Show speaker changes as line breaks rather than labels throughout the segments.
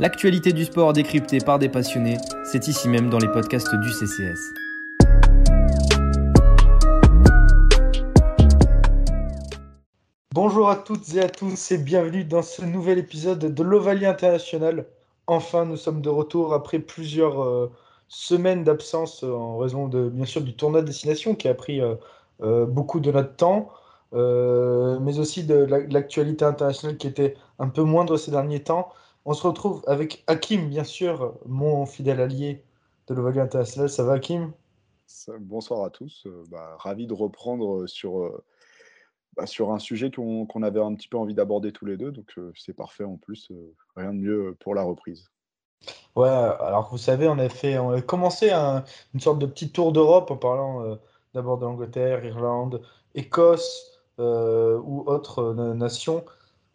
L'actualité du sport décryptée par des passionnés, c'est ici même dans les podcasts du CCS.
Bonjour à toutes et à tous et bienvenue dans ce nouvel épisode de l'Ovalie International. Enfin, nous sommes de retour après plusieurs euh, semaines d'absence euh, en raison de, bien sûr du tournoi de destination qui a pris euh, beaucoup de notre temps, mais aussi de l'actualité internationale qui était un peu moindre ces derniers temps. On se retrouve avec Hakim, bien sûr, mon fidèle allié de l'Ovalie International. Ça va, Hakim?
Bonsoir à tous. Bah, ravi de reprendre sur bah, sur un sujet qu'on avait un petit peu envie d'aborder tous les deux, donc c'est parfait en plus, rien de mieux pour la reprise.
Ouais, alors vous savez, on a fait, on a commencé une sorte de petit tour d'Europe en parlant d'abord de l'Angleterre, Irlande, Écosse ou autres nations.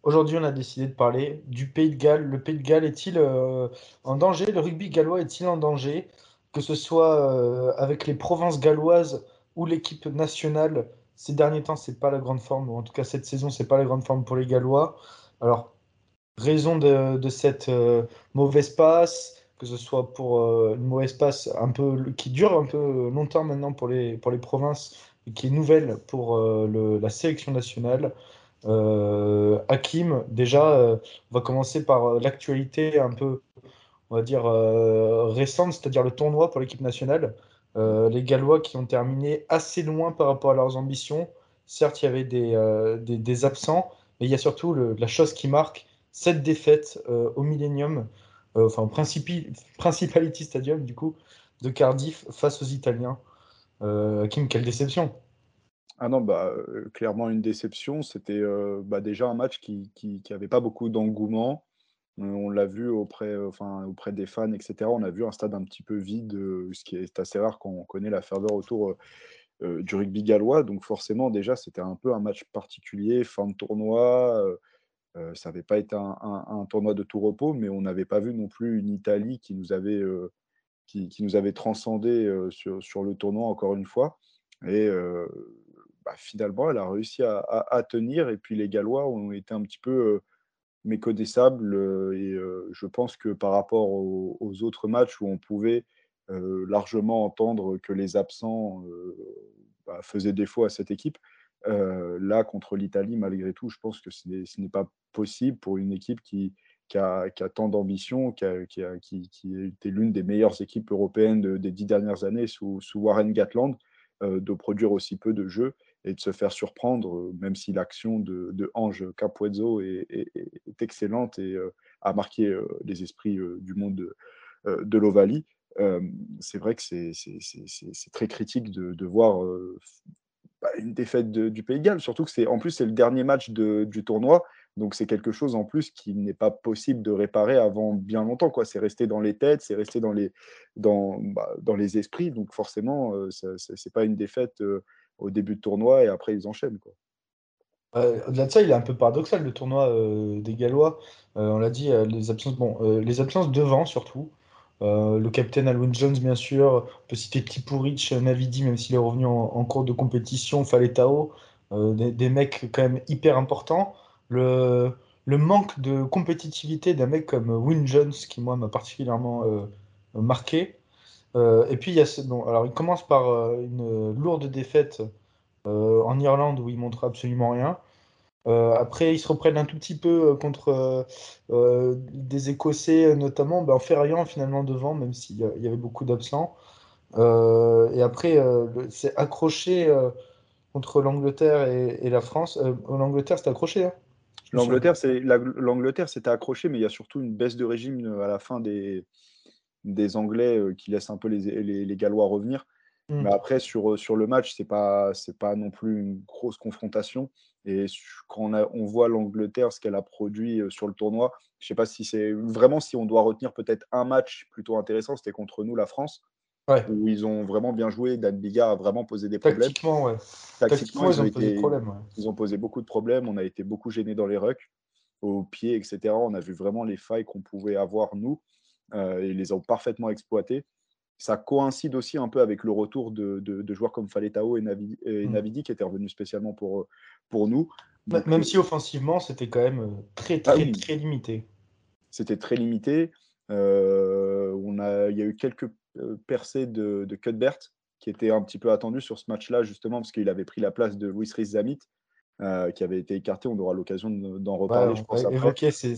Aujourd'hui, on a décidé de parler du Pays de Galles. Le Pays de Galles est-il en danger? Le rugby gallois est-il en danger? Que ce soit avec les provinces galloises ou l'équipe nationale ces derniers temps, c'est pas la grande forme, ou en tout cas cette saison, c'est pas la grande forme pour les Gallois. Alors, raison de, cette euh, mauvaise passe, que ce soit pour euh, une mauvaise passe un peu, qui dure un peu longtemps maintenant pour les, pour les provinces, et qui est nouvelle pour euh, la sélection nationale. Hakim, déjà, on va commencer par l'actualité un peu, on va dire, récente, c'est-à-dire le tournoi pour l'équipe nationale. Euh, les Gallois qui ont terminé assez loin par rapport à leurs ambitions. Certes, il y avait des, euh, absents, mais il y a surtout la chose qui marque cette défaite euh, au Millennium, enfin au Principality Stadium, du coup, de Cardiff face aux Italiens. Kim, quelle déception!
Ah non, bah, clairement une déception. C'était bah, déjà un match qui n'avait pas beaucoup d'engouement. On l'a vu auprès, enfin, auprès des fans, etc. On a vu un stade un petit peu vide, ce qui est assez rare quand on connaît la ferveur autour du rugby gallois. Donc forcément, déjà, c'était un peu un match particulier, fin de tournoi. ça n'avait pas été un, tournoi de tout repos, mais on n'avait pas vu non plus une Italie qui nous avait, qui, nous avait transcendé sur, le tournoi encore une fois. Et bah, finalement, elle a réussi à, tenir. Et puis les Gallois ont été un petit peu méconnaissable. et je pense que par rapport aux, autres matchs où on pouvait largement entendre que les absents bah, faisaient défaut à cette équipe, là, contre l'Italie, malgré tout, je pense que ce n'est pas possible pour une équipe qui, a, tant d'ambition, qui, qui, a, été l'une des meilleures équipes européennes des dix dernières années sous, sous Warren Gatland, de produire aussi peu de jeux et de se faire surprendre, euh, même si l'action de, Ange Capuezzo est, excellente et euh, a marqué euh, les esprits du monde de, de l'Ovalie. c'est vrai que c'est très critique de, voir bah, une défaite du Pays de Galles, surtout que c'est en plus c'est le dernier match du tournoi, donc c'est quelque chose en plus qui n'est pas possible de réparer avant bien longtemps. C'est resté dans les têtes, c'est resté dans les, dans, bah, dans les esprits, donc forcément, ce n'est pas une défaite au début de tournoi et après ils enchaînent. Quoi.
Au-delà de ça, il est un peu paradoxal le tournoi euh, des Gallois. Euh, on l'a dit, euh, les absences, bon, les absences devant surtout. le capitaine Alwyn Jones, bien sûr. On peut citer Tipuric, Navidi, même s'il est revenu en, cours de compétition, Faletao. Des, mecs quand même hyper importants. Le, manque de compétitivité d'un mec comme Win Jones, qui moi m'a particulièrement marqué. Euh, et puis, il, y commence par euh, une lourde défaite euh, en Irlande où il montre absolument rien. après, ils se reprennent un tout petit peu contre des Écossais, notamment ben, en ferraillant finalement devant, même s'il y avait beaucoup d'absents. et après, c'est accroché contre l'Angleterre et, la France. L'Angleterre, c'est accroché. Hein
L'Angleterre, c'était accroché, mais il y a surtout une baisse de régime à la fin des, des Anglais euh, qui laissent un peu les, les, Gallois revenir. Mm. Mais après, sur, euh, sur le match, ce n'est pas, pas non plus une grosse confrontation. Et quand on, a, on voit l'Angleterre, ce qu'elle a produit euh, sur le tournoi, je ne sais pas si c'est vraiment si on doit retenir peut-être un match plutôt intéressant, c'était contre nous, la France, où ils ont vraiment bien joué. Dan Bigard a vraiment posé des problèmes.
Tactiquement, ouais. Tactiquement, ils, ont, posé des problèmes.
Ils ont posé beaucoup de problèmes. On a été beaucoup gênés dans les rucks, au pied, etc. On a vu vraiment les failles qu'on pouvait avoir, nous. Euh, ils les ont parfaitement exploités. Ça coïncide aussi un peu avec le retour de, joueurs comme Faletao et, mm. Navidi, qui étaient revenus spécialement pour, euh, pour nous.
même si offensivement, c'était quand même euh, très, ah très, très limité.
c'était très limité. on a, il y a eu quelques percées de, de Cuthbert qui était un petit peu attendu sur ce match-là, justement, parce qu'il avait pris la place de Louis Riz-Zamit, euh, qui avait été écarté. On aura l'occasion d'en reparler, je pense.
Va évoquer ces,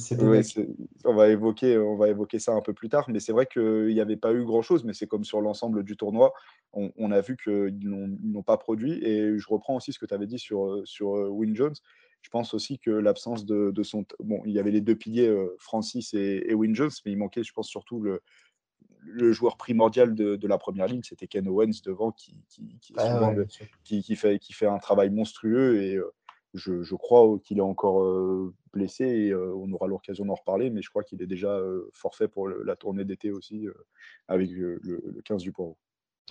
on, va évoquer, on va évoquer ça un peu plus tard, mais c'est vrai qu'il n'y avait pas eu grand-chose, mais c'est comme sur l'ensemble du tournoi. On, a vu qu'ils n'ont pas produit. Et je reprends aussi ce que tu avais dit sur, sur euh, Win Jones. Je pense aussi que l'absence de, son. Bon, il y avait les deux piliers, euh, Francis et, et Win Jones, mais il manquait, je pense, surtout le, le joueur primordial de, la première ligne, c'était Ken Owens devant, qui, ah qui, fait, qui fait un travail monstrueux. Et euh, je, crois qu'il est encore euh, blessé et euh, on aura l'occasion d'en reparler, mais je crois qu'il est déjà forfait pour la tournée d'été aussi avec le, 15 du Port.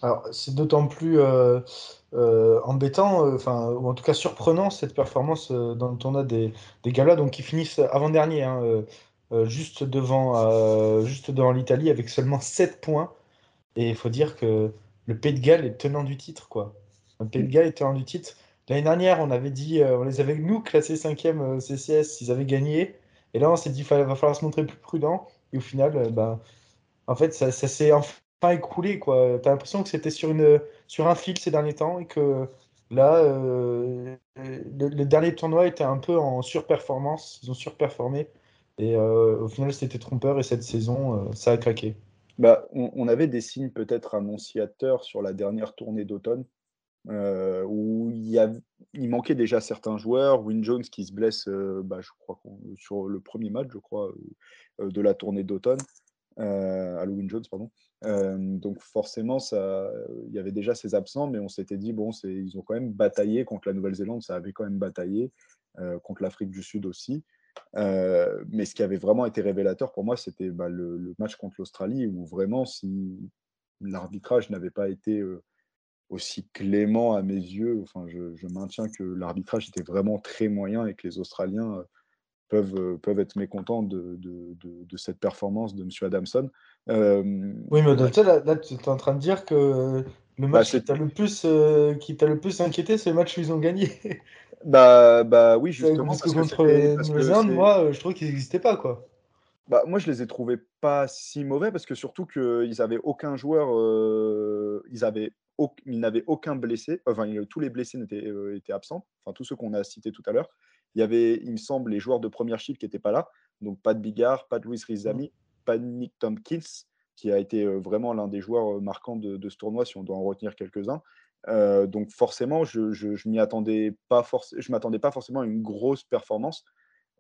Alors, c'est d'autant plus embêtant, enfin, ou en tout cas surprenant, cette performance dans le tournoi des, des donc qui finissent avant-dernier. Hein, euh, juste devant, euh, juste devant l'Italie avec seulement 7 points. Et il faut dire que le Pays de Galles est tenant du titre. Quoi. Le Pays de Galles est tenant du titre. L'année dernière, on avait dit, euh, on les avait nous classés 5e CCS, ils avaient gagné. Et là, on s'est dit qu'il va falloir se montrer plus prudent. Et au final, bah, en fait, ça, s'est enfin écoulé. Tu as l'impression que c'était sur, un fil ces derniers temps et que là, le, dernier tournoi était un peu en surperformance. Ils ont surperformé. Et euh, au final, c'était trompeur et cette saison, euh, ça a craqué.
Bah, on, avait des signes peut-être annonciateurs sur la dernière tournée d'automne, euh, où il, manquait déjà certains joueurs. Win Jones qui se blesse, bah, je crois, sur le premier match, je crois, de la tournée d'automne. Halloween Jones, pardon. donc forcément, ça, il y avait déjà ces absents, mais on s'était dit, bon, ils ont quand même bataillé contre la Nouvelle-Zélande, ça avait quand même bataillé, contre l'Afrique du Sud aussi. Euh, mais ce qui avait vraiment été révélateur pour moi, c'était bah, le, match contre l'Australie, où vraiment, si l'arbitrage n'avait pas été euh, aussi clément à mes yeux, enfin, je, maintiens que l'arbitrage était vraiment très moyen et que les Australiens euh, peuvent, peuvent être mécontents de, de, de, cette performance de M. Adamson.
oui, mais là, là, tu es en train de dire que le bah, match qui t'a le, plus, le plus inquiété, c'est le match où ils ont gagné.
Bah, bah oui, justement.
Parce, que contre Nouvelle-Zélande, moi, je trouve qu'ils n'existaient pas, quoi.
Bah, moi, je les ai trouvés pas si mauvais parce que surtout qu'ils n'avaient aucun joueur, euh, ils, avaient ils n'avaient aucun blessé, enfin, tous les blessés étaient, euh, étaient absents, enfin, tous ceux qu'on a cités tout à l'heure. Il y avait, il me semble, les joueurs de première shift qui n'étaient pas là, donc pas de Bigard, pas de Louis Rizami, mmh. pas de Nick Tompkins, qui a été euh, vraiment l'un des joueurs marquants de, de, ce tournoi, si on doit en retenir quelques-uns. Euh, donc forcément, je, je, m'y attendais pas forcément, je m'attendais pas forcément à une grosse performance.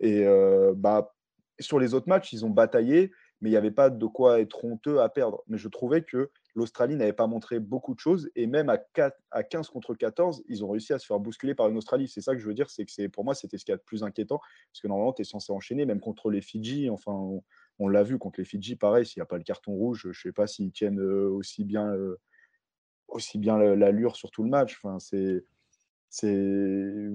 Et euh, bah, sur les autres matchs, ils ont bataillé, mais il n'y avait pas de quoi être honteux à perdre. Mais je trouvais que l'Australie n'avait pas montré beaucoup de choses, et même à, 4, à 15 contre 14, ils ont réussi à se faire bousculer par une Australie. C'est ça que je veux dire, c'est que pour moi, c'était ce qui est le plus inquiétant, parce que normalement, tu es censé enchaîner, même contre les Fidji, enfin, on, l'a vu contre les Fidji, pareil, s'il n'y a pas le carton rouge, je ne sais pas s'ils tiennent euh, aussi bien aussi bien l'allure sur tout le match. Enfin, c'est, il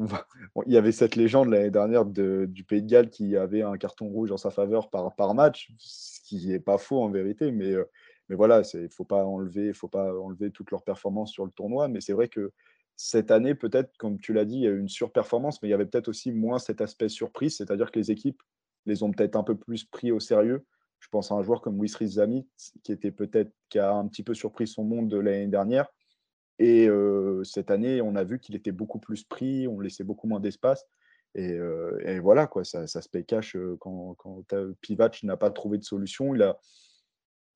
y avait cette légende l'année dernière de, du Pays de Galles qui avait un carton rouge en sa faveur par, par match, ce qui n'est pas faux en vérité, mais, euh, mais voilà, il ne faut pas enlever, faut pas enlever toute leur performance sur le tournoi. Mais c'est vrai que cette année, peut-être, comme tu l'as dit, il y a eu une surperformance, mais il y avait peut-être aussi moins cet aspect surprise, c'est-à-dire que les équipes les ont peut-être un peu plus pris au sérieux. Je pense à un joueur comme Luis Zamit, qui était peut-être qui a un petit peu surpris son monde de l'année dernière. Et cette année, on a vu qu'il était beaucoup plus pris, on laissait beaucoup moins d'espace. Et, voilà, quoi, ça, se paye cash quand, quand Pivac n'a pas trouvé de solution. Il a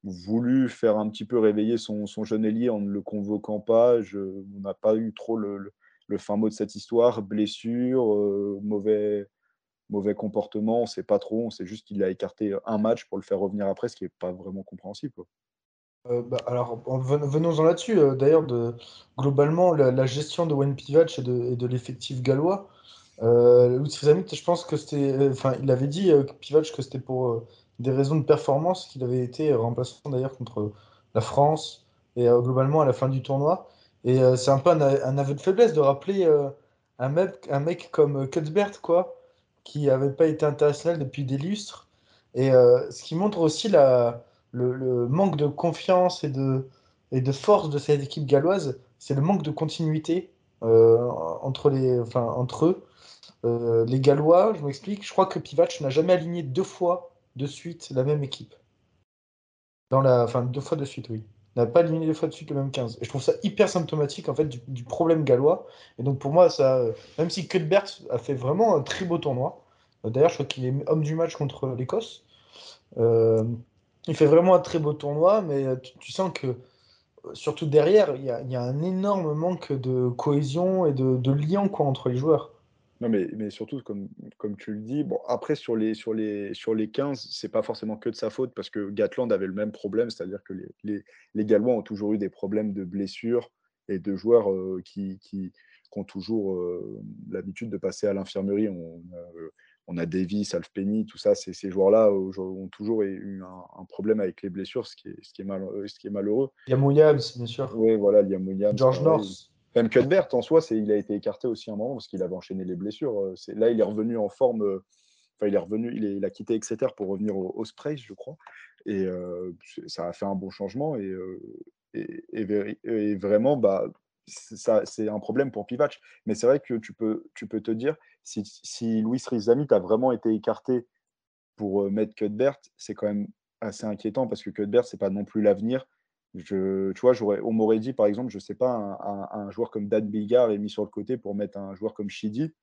voulu faire un petit peu réveiller son, jeune ailier en ne le convoquant pas. On n'a pas eu trop le, fin mot de cette histoire. Blessure, mauvais, mauvais comportement, on ne sait pas trop. On sait juste qu'il a écarté un match pour le faire revenir après, ce qui n'est pas vraiment compréhensible.
Euh, bah, alors, venons-en là-dessus. Euh, d'ailleurs, globalement, la, gestion de Wayne Pivac et de, l'effectif gallois, euh, je pense que c'était. Enfin, il avait dit, euh, Pivac, que c'était pour des raisons de performance qu'il avait été remplaçant d'ailleurs contre la France et globalement à la fin du tournoi. Et c'est un peu un, aveu de faiblesse de rappeler un, mec, un mec comme Cuthbert, quoi, qui n'avait pas été international depuis des lustres. Et ce qui montre aussi la, le, manque de confiance et de, et de force de cette équipe galloise, c'est le manque de continuité euh, entre, les, enfin, entre eux. Euh, les Gallois, je m'explique, je crois que Pivac n'a jamais aligné deux fois de suite la même équipe. Dans la, enfin, deux fois de suite, oui. N'a pas éliminé deux fois de suite le même 15. Et je trouve ça hyper symptomatique en fait du, problème gallois. Et donc pour moi, ça, même si Cuthbert a fait vraiment un très beau tournoi, d'ailleurs je crois qu'il est homme du match contre l'Écosse, euh, il fait vraiment un très beau tournoi, mais tu, sens que surtout derrière, il y, a, un énorme manque de cohésion et de, de lien entre les joueurs.
Non, mais, mais surtout, comme, comme tu le dis, bon, après, sur les, sur les, sur les 15, c'est pas forcément que de sa faute, parce que Gatland avait le même problème, c'est-à-dire que les, les, les, Gallois ont toujours eu des problèmes de blessures et de joueurs euh, qui, qui, ont toujours euh, l'habitude de passer à l'infirmerie. On, euh, on, a Davis, Alfpenny, tout ça, ces, ces joueurs-là ont toujours eu un, problème avec les blessures, ce qui est, ce qui est, mal, ce qui est malheureux.
Liam Williams, bien sûr.
Oui, voilà, Liam Williams.
George North.
Même Cuthbert, en soi, il a été écarté aussi un moment parce qu'il avait enchaîné les blessures. Euh, là, il est revenu en forme. Euh, enfin, il est revenu, il, a quitté Exeter pour revenir au, au je crois. Et euh, ça a fait un bon changement. Et, vraiment, bah, c'est un problème pour Pivac. Mais c'est vrai que tu peux, tu peux te dire, si, si Louis Rizamit a vraiment été écarté pour mettre Cuthbert, c'est quand même assez inquiétant parce que Cuthbert, c'est pas non plus l'avenir. Je, tu vois, on m'aurait dit, par exemple, je ne sais pas, un, joueur comme Dan Bigard est mis sur le côté pour mettre un joueur comme Shidi.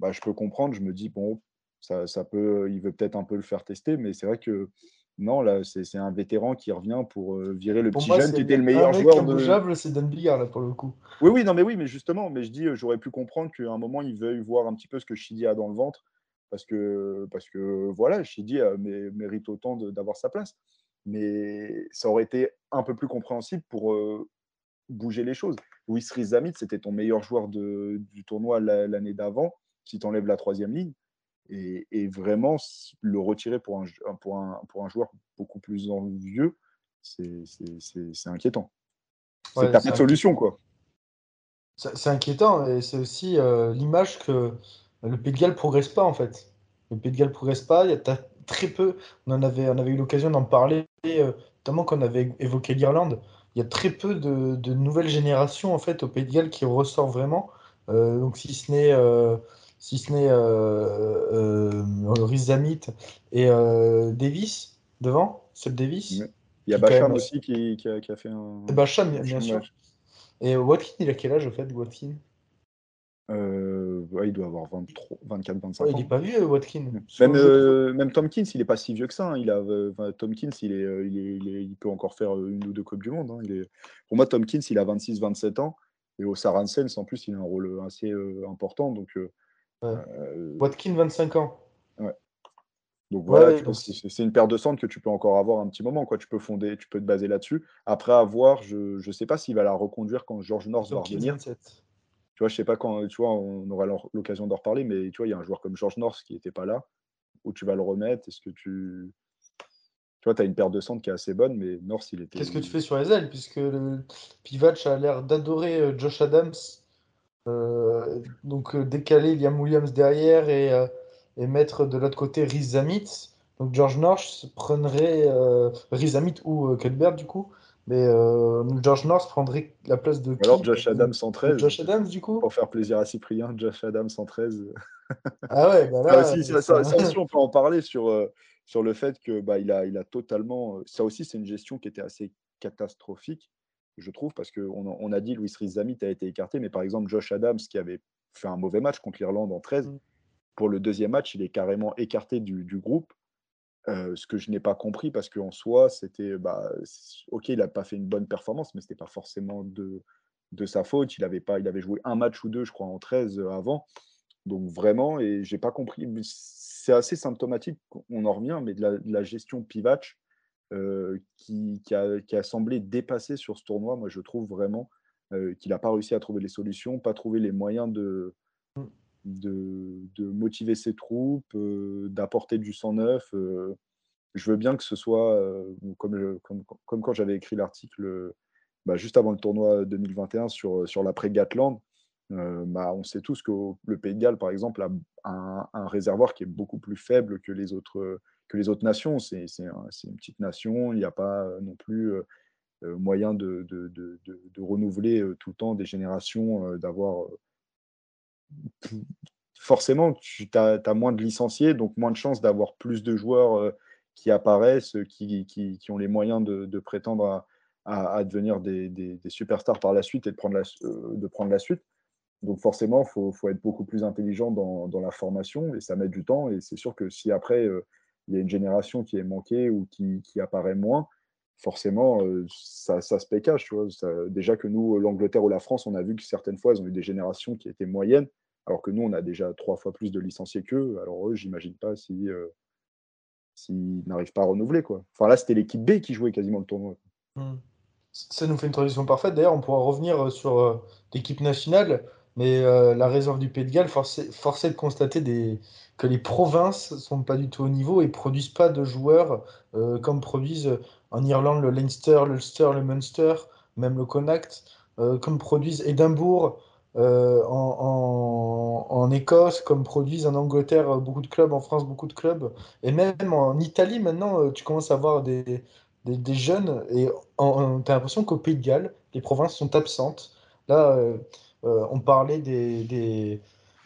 Bah, je peux comprendre. Je me dis, bon, ça, ça peut, il veut peut-être un peu le faire tester, mais c'est vrai que non, là, c'est un vétéran qui revient pour euh, virer le petit jeune qui était le meilleur joueur
de. c'est Dan Bigard, là, pour le coup.
Oui, oui, non, mais oui, mais justement, mais je dis, euh, j'aurais pu comprendre qu'à un moment, il veuille voir un petit peu ce que Shidi a dans le ventre, parce que, parce que voilà, Shidi euh, mérite autant d'avoir sa place mais ça aurait été un peu plus compréhensible pour bouger les choses. Louis Rizamit, c'était ton meilleur joueur de, du tournoi l'année d'avant, si tu enlèves la troisième ligne. Et, vraiment, le retirer pour un, pour un, pour un joueur beaucoup plus vieux, c'est inquiétant. c'est pas de solution, quoi.
C'est inquiétant et c'est aussi l'image que le Pays de progresse pas, en fait. Le Pays de progresse pas, il y a très peu, on, en avait, on avait eu l'occasion d'en parler euh, notamment quand on avait évoqué l'Irlande, il y a très peu de, nouvelles générations en fait au Pays de Galles qui ressort vraiment. Euh, donc si ce n'est euh, si ce n'est Rhys Zamit et Davis devant, Seb Davis.
Il y a Bacham aussi qui, qui, a, fait un.
Bacham, bien, sûr. Et Watkin, il a quel âge au fait, Watkin?
Euh, il doit avoir 23, 24, 25 ans.
Il n'est pas vieux, Watkins.
Même, euh, même Tomkins, il n'est pas si vieux que ça. Hein. Il a, Tomkins, il, est, il, est, il, peut encore faire une ou deux Coupes du Monde. Hein. Il est... Pour moi, Tomkins, il a 26, 27 ans. Et au Saracens, en plus, il a un rôle assez euh, important. Donc,
Watkins, 25 ans.
Ouais. Donc voilà, c'est une paire de centres que tu peux encore avoir un petit moment. Quoi. Tu peux fonder, tu peux te baser là-dessus. Après avoir, je ne sais pas s'il va la reconduire quand George North va revenir. 27. Tu vois, je sais pas quand, tu vois, on aura l'occasion d'en reparler, mais tu vois, il y a un joueur comme George North qui n'était pas là, où tu vas le remettre. Est-ce que tu. Tu vois, tu as une paire de centres qui est assez bonne, mais North, il était.
Qu'est-ce que tu fais sur les ailes Puisque le Pivac a l'air d'adorer euh, Josh Adams. Euh, donc, euh, décaler Liam Williams derrière et, et mettre de l'autre côté Riz Zamit. Donc, George North prendrait Riz Zamit ou Cuthbert, du coup, mais euh, George North prendrait la place de.
Alors Josh Adams 113.
Josh Adams, du coup
Pour faire plaisir à Cyprien, Josh Adams 113.
ah ouais, bah là.
ça, ça, aussi, on peut en parler sur, euh, sur le fait que bah, il, a, il a totalement. Euh, ça aussi, c'est une gestion qui était assez catastrophique, je trouve, parce qu'on on a dit Louis Rizamit a été écarté, mais par exemple, Josh Adams, qui avait fait un mauvais match contre l'Irlande en 13, mm. pour le deuxième match, il est carrément écarté du, du groupe ce que je n'ai pas compris parce qu'en soi, c'était bah, ok, il n'a pas fait une bonne performance, mais ce n'était pas forcément de, de sa faute. Il avait, pas, il avait joué un match ou deux, je crois, en 13 avant. Donc vraiment, et j'ai pas compris. C'est assez symptomatique, on en revient, mais de la, gestion Pivac qui, qui, a, qui, a, semblé dépasser sur ce tournoi. Moi, je trouve vraiment qu'il n'a pas réussi à trouver les solutions, pas trouvé les moyens de, de, motiver ses troupes, euh, d'apporter du sang neuf. Euh. je veux bien que ce soit, euh, comme, comme, quand j'avais écrit l'article bah, juste avant le tournoi 2021 sur, sur l'après-Gatland, bah, on sait tous que le Pays de Galles, par exemple, a un, réservoir qui est beaucoup plus faible que les autres, que les autres nations. C'est une petite nation, il n'y a pas non plus moyen de, de, de, renouveler tout le temps des générations, d'avoir forcément, tu as, moins de licenciés, donc moins de chances d'avoir plus de joueurs qui apparaissent, qui, qui, qui, ont les moyens de, prétendre à, à, devenir des, des, superstars par la suite et de prendre la, de prendre la suite. Donc forcément, il faut, faut, être beaucoup plus intelligent dans, dans, la formation et ça met du temps. Et c'est sûr que si après, il y a une génération qui est manquée ou qui, qui apparaît moins, forcément, ça, ça, se. Ça, déjà que nous, l'Angleterre ou la France, on a vu que certaines fois, ils ont eu des générations qui étaient moyennes, alors que nous, on a déjà trois fois plus de licenciés qu'eux. Alors eux, j'imagine pas si euh, s'ils n'arrivent pas à renouveler. Quoi. Enfin là, c'était l'équipe B qui jouait quasiment le tournoi.
Mmh. Ça nous fait une transition parfaite. D'ailleurs, on pourra revenir sur euh, l'équipe nationale, mais euh, la réserve du Pays de Galles, forcé, forcé de constater que les provinces sont pas du tout au niveau et produisent pas de joueurs comme produisent en Irlande le Leinster, le Ulster, le Munster, même le Connacht, comme produisent Édimbourg, euh, en, Écosse, comme produisent en Angleterre euh, beaucoup de clubs, en France beaucoup de clubs, et même en Italie maintenant, euh, tu commences à voir des, des, jeunes, et tu as l'impression qu'au Pays de Galles, les provinces sont absentes. Là, on parlait des, des,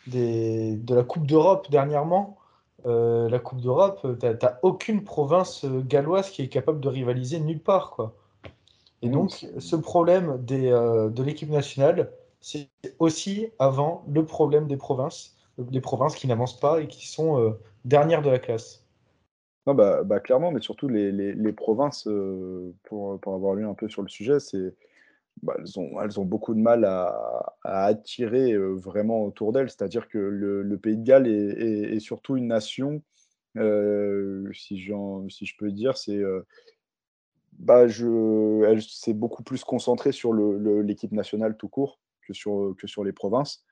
des, de la Coupe d'Europe dernièrement. la Coupe d'Europe, tu n'as aucune province galloise qui est capable de rivaliser nulle part. Quoi. Et donc, ce problème des, de l'équipe nationale, c'est aussi avant le problème des provinces, des provinces qui n'avancent pas et qui sont euh, dernières de la classe.
Non, bah, bah, clairement, mais surtout les, les, provinces, euh, pour, pour, avoir lu un peu sur le sujet, c'est, bah, elles, ont, elles ont beaucoup de mal à, attirer euh, vraiment autour d'elles. C'est-à-dire que le, Pays de Galles est, est, surtout une nation, si, si je peux dire, c'est bah, je, elle s'est beaucoup plus concentrée sur l'équipe nationale tout court que sur, que sur les provinces.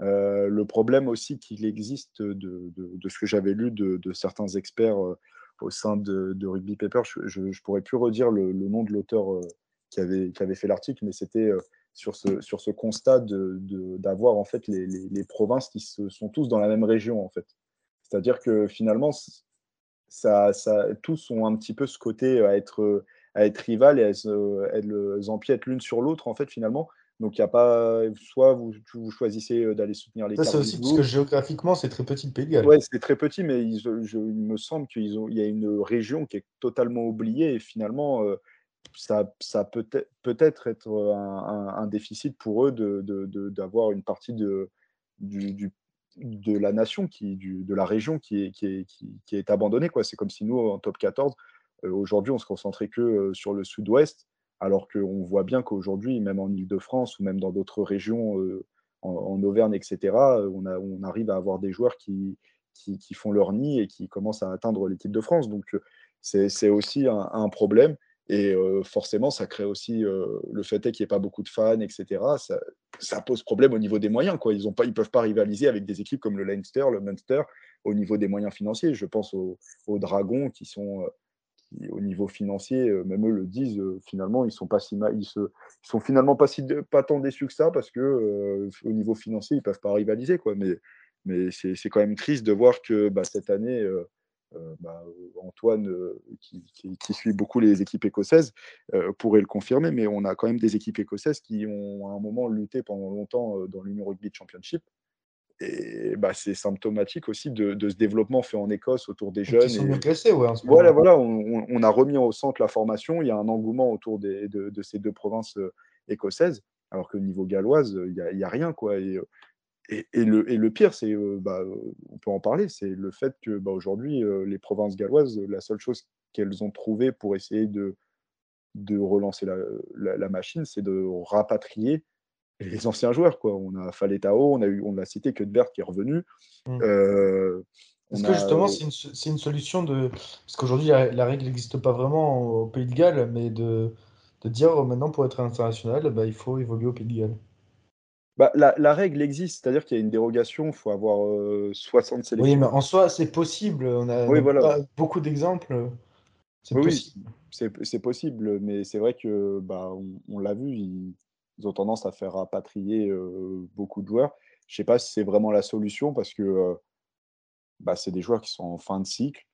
Euh, le problème aussi qu'il existe de, de, ce que j'avais lu de, certains experts euh, au sein de, Rugby Paper, je ne pourrais plus redire le, nom de l'auteur euh, qui, avait, qui avait fait l'article, mais c'était sur, ce, sur ce constat d'avoir en fait les, les, provinces qui se, sont tous dans la même région en fait. C'est-à-dire que finalement, ça, ça, tous ont un petit peu ce côté à être, à être rival et elles, elles empiètent l'une sur l'autre en fait finalement donc, il n'y a pas. Soit vous, vous choisissez euh, d'aller soutenir les
Ça, c'est aussi parce que géographiquement, c'est très petit le Pays de Galles.
Oui, c'est très petit, mais il me semble qu'il y a une région qui est totalement oubliée et finalement, euh, ça, ça peut, être, peut être être un, déficit pour eux d'avoir de, de, une partie de, du, de la nation, qui, du, de la région qui est, qui est, qui, est abandonnée. C'est comme si nous, en top 14, euh, aujourd'hui, on se concentrait que sur le sud-ouest alors qu'on voit bien qu'aujourd'hui, même en Ile-de-France ou même dans d'autres régions, euh, en, Auvergne, etc., on, on, arrive à avoir des joueurs qui, qui, font leur nid et qui commencent à atteindre l'équipe de France. Donc c'est aussi un, problème. Et euh, forcément, ça crée aussi euh, le fait qu'il n'y ait pas beaucoup de fans, etc. Ça, pose problème au niveau des moyens. Ils ne peuvent pas rivaliser avec des équipes comme le Leinster, le Munster, au niveau des moyens financiers. Je pense aux Dragons qui sont au niveau financier, euh, même eux le disent, euh, finalement, ils sont pas ils, sont finalement pas, si, pas tant déçus que ça parce que euh, au niveau financier, ils peuvent pas rivaliser. Quoi. Mais, mais c'est quand même triste de voir que bah, cette année, bah, Antoine, qui, qui, suit beaucoup les équipes écossaises, pourrait le confirmer, mais on a quand même des équipes écossaises qui ont à un moment lutté pendant longtemps dans l'Union Rugby Championship et bah, c'est symptomatique aussi de, ce développement fait en Écosse autour des jeunes.
Sont ouais,
voilà, voilà on, a remis au centre la formation. Il y a un engouement autour des, de, ces deux provinces euh, écossaises, alors que niveau galloise, il n'y a, a, rien. Quoi. Et, et, le, et le pire, c'est, euh, bah, on peut en parler, c'est le fait que bah, aujourd'hui, euh, les provinces galloises, la seule chose qu'elles ont trouvé pour essayer de, de relancer la, la machine, c'est de rapatrier les anciens joueurs. Quoi. On a Faletao, on a, eu, on a cité Cuthbert qui est revenu.
Mmh. Euh, Est-ce que justement, c'est une, une, solution de. Parce qu'aujourd'hui, la, règle n'existe pas vraiment au Pays de Galles, mais de, de dire oh, maintenant pour être international, bah, il faut évoluer au Pays de Galles
bah, la, la, règle existe, c'est-à-dire qu'il y a une dérogation, il faut avoir 60 sélections.
Oui, mais en soi, c'est possible. On a, beaucoup d'exemples.
C'est oui, possible. c'est possible, mais c'est vrai que bah, on, on l'a vu, il, ils ont tendance à faire rapatrier beaucoup de joueurs. Je ne sais pas si c'est vraiment la solution parce que bah, c'est des joueurs qui sont en fin de cycle,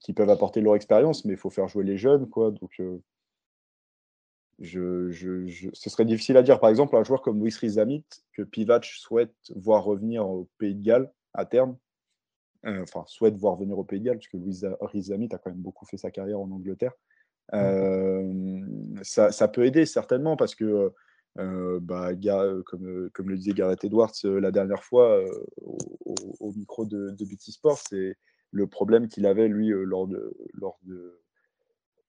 qui peuvent apporter leur expérience, mais il faut faire jouer les jeunes. Quoi. Donc, ce serait difficile à dire. Par exemple, un joueur comme Louis Rizamit, que Pivac souhaite voir revenir au Pays de Galles à terme, enfin, souhaite voir venir au Pays de Galles, puisque Louis Rizami a quand même beaucoup fait sa carrière en Angleterre. Ça, ça, peut aider certainement parce que bah, comme, comme, le disait Gareth Edwards la dernière fois au, micro de, de BT Sport, c'est le problème qu'il avait lui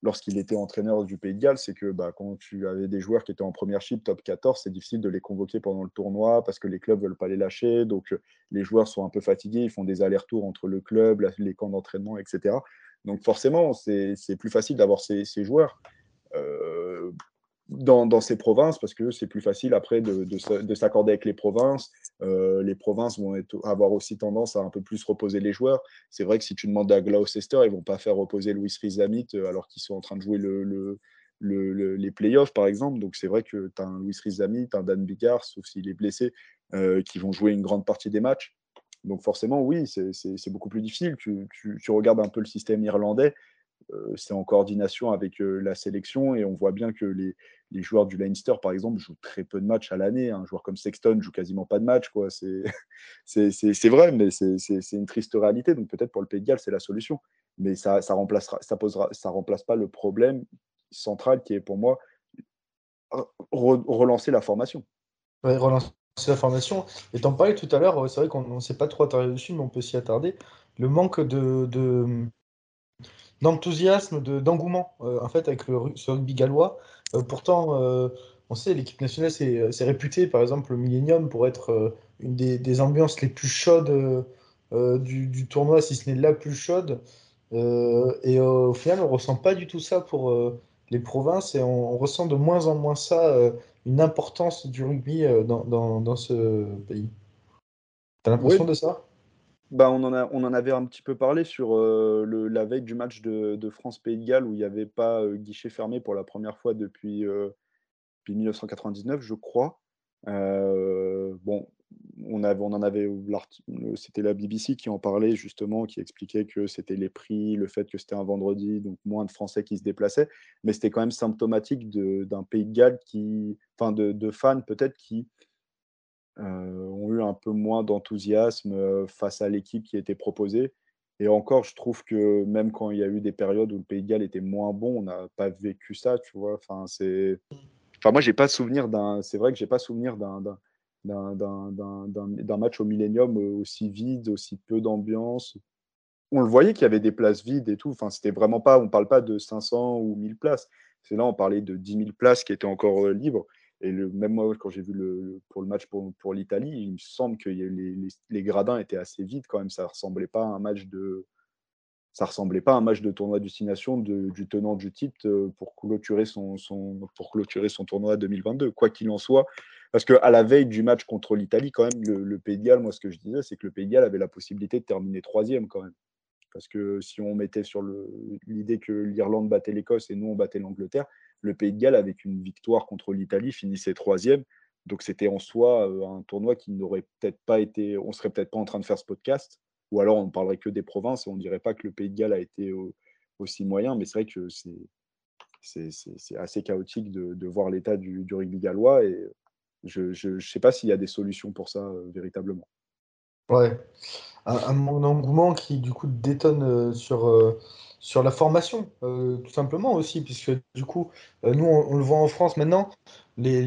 lorsqu'il était entraîneur du Pays de Galles, c'est que bah, quand tu avais des joueurs qui étaient en première chip, top 14, c'est difficile de les convoquer pendant le tournoi parce que les clubs ne veulent pas les lâcher. Donc euh, les joueurs sont un peu fatigués, ils font des allers-retours entre le club, les camps d'entraînement, etc. Donc forcément, c'est plus facile d'avoir ces, joueurs. Euh, dans, ces provinces parce que c'est plus facile après de, s'accorder avec les provinces. Euh, les provinces vont avoir aussi tendance à un peu plus reposer les joueurs. C'est vrai que si tu demandes à Gloucester, ils vont pas faire reposer Louis Rizamit euh, alors qu'ils sont en train de jouer le, les playoffs, par exemple. Donc c'est vrai que tu as un Louis Rizamit, un Dan Bigard, sauf s'il est blessé, qui vont jouer une grande partie des matchs. Donc forcément, oui, c'est beaucoup plus difficile. Tu, regardes un peu le système irlandais. Euh, c'est en coordination avec euh, la sélection et on voit bien que les, joueurs du Leinster, par exemple, jouent très peu de matchs à l'année. Un joueur comme Sexton joue quasiment pas de matchs. C'est vrai, mais c'est une triste réalité. Donc peut-être pour le Pays de Galles, c'est la solution. Mais ça ça remplacera, ça posera, ça remplace pas le problème central qui est pour moi relancer la formation.
relancer la formation. Et t'en parlais tout à l'heure, c'est vrai qu'on ne s'est pas trop attardé dessus, mais on peut s'y attarder. Le manque de, d'enthousiasme, d'engouement, euh, en fait, avec le, ce rugby gallois. Euh, pourtant, euh, on sait, l'équipe nationale, c'est réputé, par exemple, le Millennium, pour être une des, ambiances les plus chaudes du, tournoi, si ce n'est la plus chaude. et au final, on ne ressent pas du tout ça pour les provinces et on, ressent de moins en moins ça, une importance du rugby dans, dans, ce pays. T'as l'impression de ça?
Bah, on, en a, on en avait un petit peu parlé sur euh, le, la veille du match de, France-Pays de Galles où il n'y avait pas euh, guichet fermé pour la première fois depuis, 1999, euh, je crois. bon, on, avait, on en avait, c'était la BBC qui en parlait justement, qui expliquait que c'était les prix, le fait que c'était un vendredi, donc moins de Français qui se déplaçaient, mais c'était quand même symptomatique d'un Pays de Galles qui, enfin de, de fans peut-être qui euh, ont eu un peu moins d'enthousiasme euh, face à l'équipe qui était proposée. Et encore, je trouve que même quand il y a eu des périodes où le Pays de Galles était moins bon, on n'a pas vécu ça, tu vois. Enfin, c'est. Enfin, moi, j'ai pas souvenir d'un. C'est vrai que j'ai pas souvenir d'un d'un match au Millennium aussi vide, aussi peu d'ambiance. On le voyait qu'il y avait des places vides et tout. Enfin, c'était vraiment pas. On parle pas de 500 ou 1000 places. C'est là, on parlait de 10 000 places qui étaient encore euh, libres. Et le, même moi, quand j'ai vu le, pour le match pour, pour l'Italie, il me semble que les, les, gradins étaient assez vides quand même. Ça ressemblait pas un match de, ça ressemblait pas à un match de tournoi destination de, du tenant du titre euh, pour clôturer son, son, pour clôturer son tournoi 2022. Quoi qu'il en soit, parce qu'à la veille du match contre l'Italie, quand même, le, Pays de Galles, moi, ce que je disais, c'est que le Pays de Galles avait la possibilité de terminer troisième quand même. Parce que si on mettait sur l'idée que l'Irlande battait l'Écosse et nous, on battait l'Angleterre, le Pays de Galles, avec une victoire contre l'Italie, finissait troisième. Donc c'était en soi euh, un tournoi qui n'aurait peut-être pas été. On serait peut-être pas en train de faire ce podcast, ou alors on ne parlerait que des provinces et on ne dirait pas que le Pays de Galles a été aussi moyen. Mais c'est vrai que c'est assez chaotique de, voir l'état du, rugby gallois et je ne sais pas s'il y a des solutions pour ça euh, véritablement.
Ouais, un, engouement qui du coup détonne euh, sur sur la formation, euh, tout simplement aussi, puisque du coup, euh, nous, on, le voit en France maintenant, les,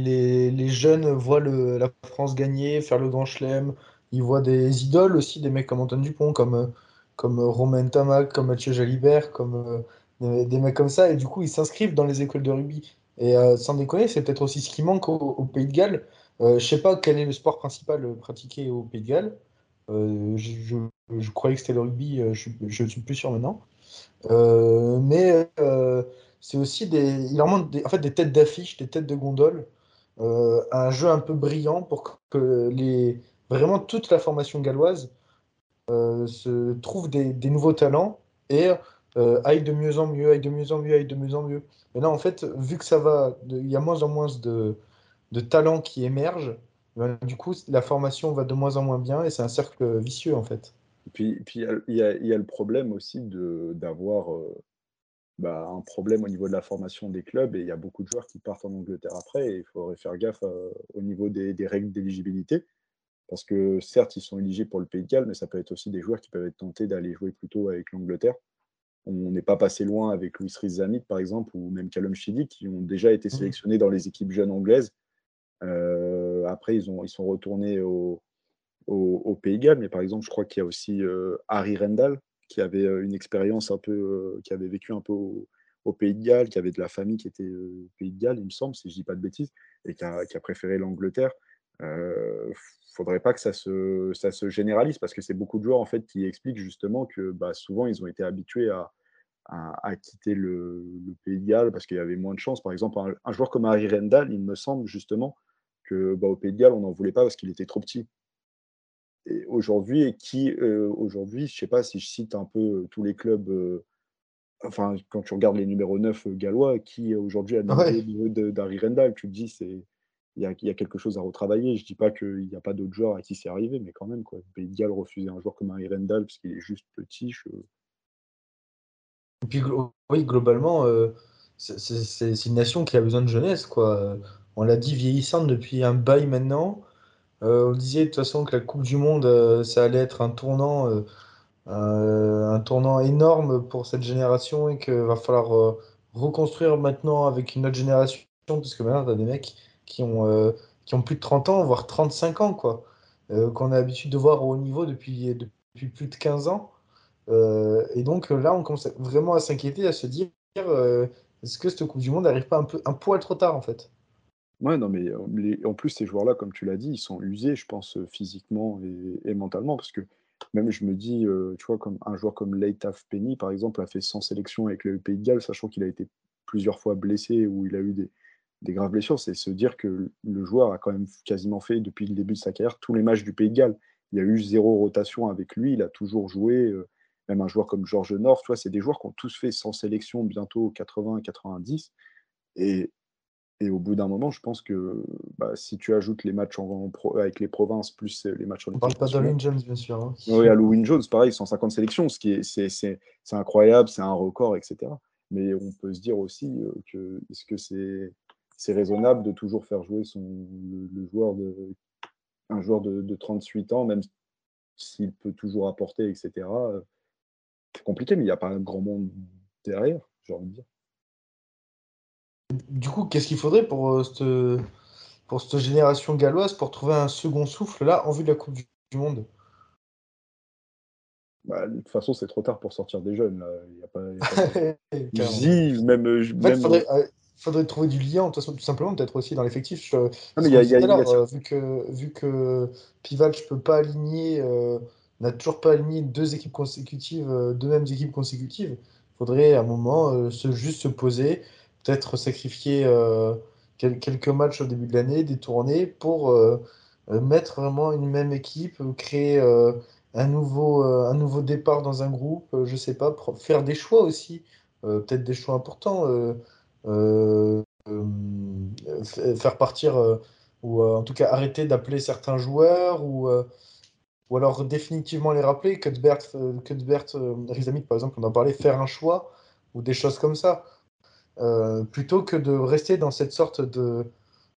les, jeunes voient le, la France gagner, faire le grand chelem, ils voient des idoles aussi, des mecs comme Antoine Dupont, comme, comme Romain Tamac, comme Mathieu Jalibert, comme euh, des, mecs comme ça, et du coup, ils s'inscrivent dans les écoles de rugby. Et sans déconner, c'est peut-être aussi ce qui manque au, Pays de Galles. je sais pas quel est le sport principal pratiqué au Pays de Galles. Je, je, croyais que c'était le rugby, je ne suis plus sûr maintenant. Euh, mais euh, c'est aussi des. Il leur manque des, en fait, des têtes d'affiche, des têtes de gondole, euh, un jeu un peu brillant pour que les, vraiment toute la formation galloise se trouve des, des, nouveaux talents et aille de mieux en mieux, aille de mieux en mieux, aille de mieux en mieux. Mais là, en fait, vu que ça va, il y a moins en moins de, de talents qui émergent, ben, du coup, la formation va de moins en moins bien et c'est un cercle vicieux en fait.
Et puis, il y a le problème aussi d'avoir euh, bah, un problème au niveau de la formation des clubs et il y a beaucoup de joueurs qui partent en Angleterre après et il faudrait faire gaffe euh, au niveau des, des règles d'éligibilité. Parce que certes, ils sont éligibles pour le Pays de Galles, mais ça peut être aussi des joueurs qui peuvent être tentés d'aller jouer plutôt avec l'Angleterre. On n'est pas passé loin avec Louis Rizamit, par exemple, ou même Callum Chidi, qui ont déjà été mmh. sélectionnés dans les équipes jeunes anglaises. Euh, après, ils, ont, ils sont retournés au, au, Pays de Galles, mais par exemple, je crois qu'il y a aussi euh, Harry Rendall, qui avait euh, une expérience un peu, qui avait vécu un peu au, Pays de Galles, qui avait de la famille qui était au Pays de Galles, il me semble, si je ne dis pas de bêtises, et qui a, qui a préféré l'Angleterre. Il ne faudrait pas que ça se, ça se généralise parce que c'est beaucoup de joueurs en fait qui expliquent justement que bah, souvent ils ont été habitués à, à, quitter le, Pays de Galles parce qu'il y avait moins de chance. Par exemple, un, joueur comme Harry Rendall, il me semble justement que bah, au Pays de Galles, on n'en voulait pas parce qu'il était trop petit. Et aujourd'hui, et qui aujourd'hui, je sais pas si je cite un peu tous les clubs enfin, quand tu regardes les numéros 9 gallois, qui aujourd'hui a le niveau d'Harry Rendall, tu te dis, c'est il y, a, quelque chose à retravailler. Je dis pas qu'il n'y a pas d'autres joueurs à qui c'est arrivé, mais quand même, quoi. Pays de refuser un joueur comme Harry Rendall parce qu'il est juste petit.
Et puis, oui, globalement, c'est une nation qui a besoin de jeunesse, quoi. On l'a dit, vieillissante depuis un bail maintenant. on disait de toute façon que la Coupe du Monde, ça allait être un tournant euh, un tournant énorme pour cette génération et qu'il va falloir euh, reconstruire maintenant avec une autre génération, parce que maintenant, tu as des mecs qui ont, euh, qui ont plus de 30 ans, voire 35 ans, quoi, qu'on a l'habitude de voir au haut niveau depuis, depuis plus de 15 ans. et donc là, on commence vraiment à s'inquiéter, à se dire est-ce que cette Coupe du Monde n'arrive pas un, peu, un poil trop tard, en fait?
Ouais, non, mais en plus, ces joueurs-là, comme tu l'as dit, ils sont usés, je pense, physiquement et, mentalement, parce que même je me dis, euh, tu vois, comme un joueur comme Leitaf Penny, par exemple, a fait 100 sélections avec le Pays de Galles, sachant qu'il a été plusieurs fois blessé ou il a eu des, graves blessures, c'est se dire que le joueur a quand même quasiment fait, depuis le début de sa carrière, tous les matchs du Pays de Galles. Il y a eu zéro rotation avec lui, il a toujours joué. Euh, même un joueur comme Georges Nord, c'est des joueurs qui ont tous fait 100 sélections, bientôt 80-90. Et et au bout d'un moment, je pense que bah, si tu ajoutes les matchs en, avec les provinces plus les matchs en
On parle pas d'Alwyn Jones, bien sûr. Hein.
Oui, Halloween Jones, pareil, 150 sélections, ce qui est, c'est, incroyable, c'est un record, etc. Mais on peut se dire aussi euh, que est-ce que c'est, c'est raisonnable de toujours faire jouer son, le, joueur de, un joueur de, 38 ans, même s'il peut toujours apporter, etc. Euh, c'est compliqué, mais il n'y a pas un grand monde derrière, j'ai envie de dire.
Du coup, qu'est-ce qu'il faudrait pour, euh, cette, pour cette génération galloise pour trouver un second souffle là en vue de la Coupe du, Monde?
Bah, De toute façon, c'est trop tard pour sortir des jeunes. Il y a pas, même.
Euh, faudrait, trouver du lien, tout simplement, peut-être aussi dans l'effectif. vu, que, vu que Pivac ne peut pas aligner, n'a toujours pas aligné deux équipes consécutives, deux mêmes équipes consécutives, il faudrait à un moment se, juste se poser peut-être sacrifier euh, quelques matchs au début de l'année, des tournées, pour euh, euh, mettre vraiment une même équipe, créer un, nouveau, un nouveau départ dans un groupe, je sais pas, faire des choix aussi, peut-être des choix importants, faire partir, ou en tout cas arrêter d'appeler certains joueurs, ou ou alors définitivement les rappeler. Cuthbert, Cuthbert Rizamit, par exemple, on en parlait, faire un choix, ou des choses comme ça. Euh, plutôt que de rester dans cette sorte de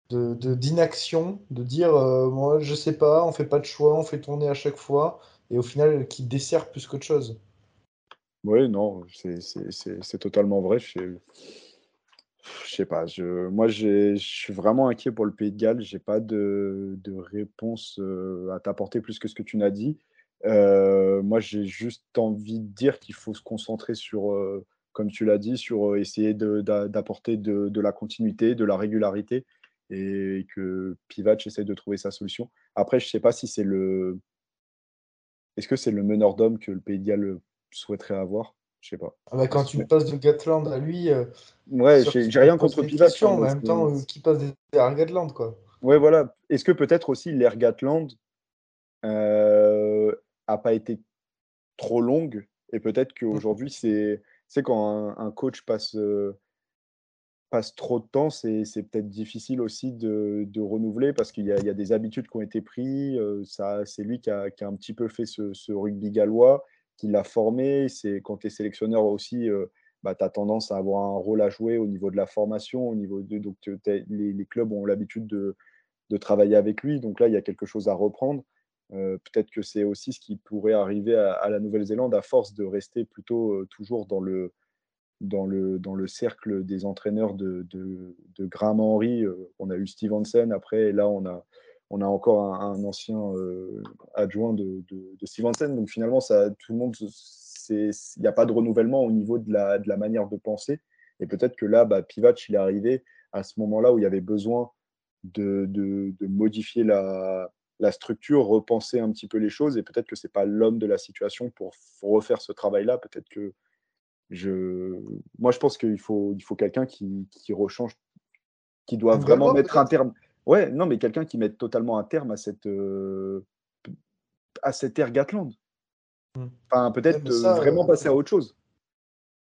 d'inaction, de, dire euh, moi je sais pas, on fait pas de choix, on fait tourner à chaque fois, et au final qui dessert plus qu'autre chose.
Oui, non, c'est totalement vrai. Sais pas, je, moi je suis vraiment inquiet pour le Pays de Galles. J'ai pas de, réponse euh, à t'apporter plus que ce que tu n'as dit. moi j'ai juste envie de dire qu'il faut se concentrer sur comme tu l'as dit, sur euh, essayer d'apporter de, la continuité, de la régularité, et que Pivac essaie de trouver sa solution. Après, je ne sais pas si c'est le. Est-ce que c'est le meneur d'homme que le Pays de Galles souhaiterait avoir? Je sais pas.
Ah bah, quand tu passes de Gatland à lui. Euh,
ouais, j'ai rien contre Pivac.
Hein, en même temps, euh, qui passe à Gatland, quoi.
Ouais, voilà. Est-ce que peut-être aussi l'ère Gatland euh, a pas été trop longue et peut-être mmh. qu'aujourd'hui, c'est quand un, coach passe, passe trop de temps, c'est peut-être difficile aussi de, renouveler parce qu'il y, a des habitudes qui ont été prises. c'est lui qui a, un petit peu fait ce, rugby gallois, qui l'a formé. C'est quand tu es sélectionneur aussi, bah, tu as tendance à avoir un rôle à jouer au niveau de la formation, au niveau de, donc les, clubs ont l'habitude de, de, travailler avec lui. Donc là, il y a quelque chose à reprendre. Peut-être que c'est aussi ce qui pourrait arriver à, la Nouvelle-Zélande à force de rester plutôt toujours dans le, dans le, dans le cercle des entraîneurs de, de, de Graham Henry. on a eu Stevenson après, et là on a, on a encore un, ancien adjoint de, de, Stevenson. Donc finalement, ça, tout le monde, il n'y a pas de renouvellement au niveau de la, de la manière de penser. Et peut-être que là, bah, Pivac, il est arrivé à ce moment-là où il y avait besoin de, de modifier la, la structure, repenser un petit peu les choses. Et peut-être que ce n'est pas l'homme de la situation pour, refaire ce travail-là. Peut-être que je. Moi, je pense qu'il faut, il faut quelqu'un qui, qui rechange, qui doit vraiment mettre un terme. Ouais, non, mais quelqu'un qui mette totalement un terme à cette, euh, à cette ère Gatland. Hmm. Enfin, peut-être vraiment euh, passer à autre chose.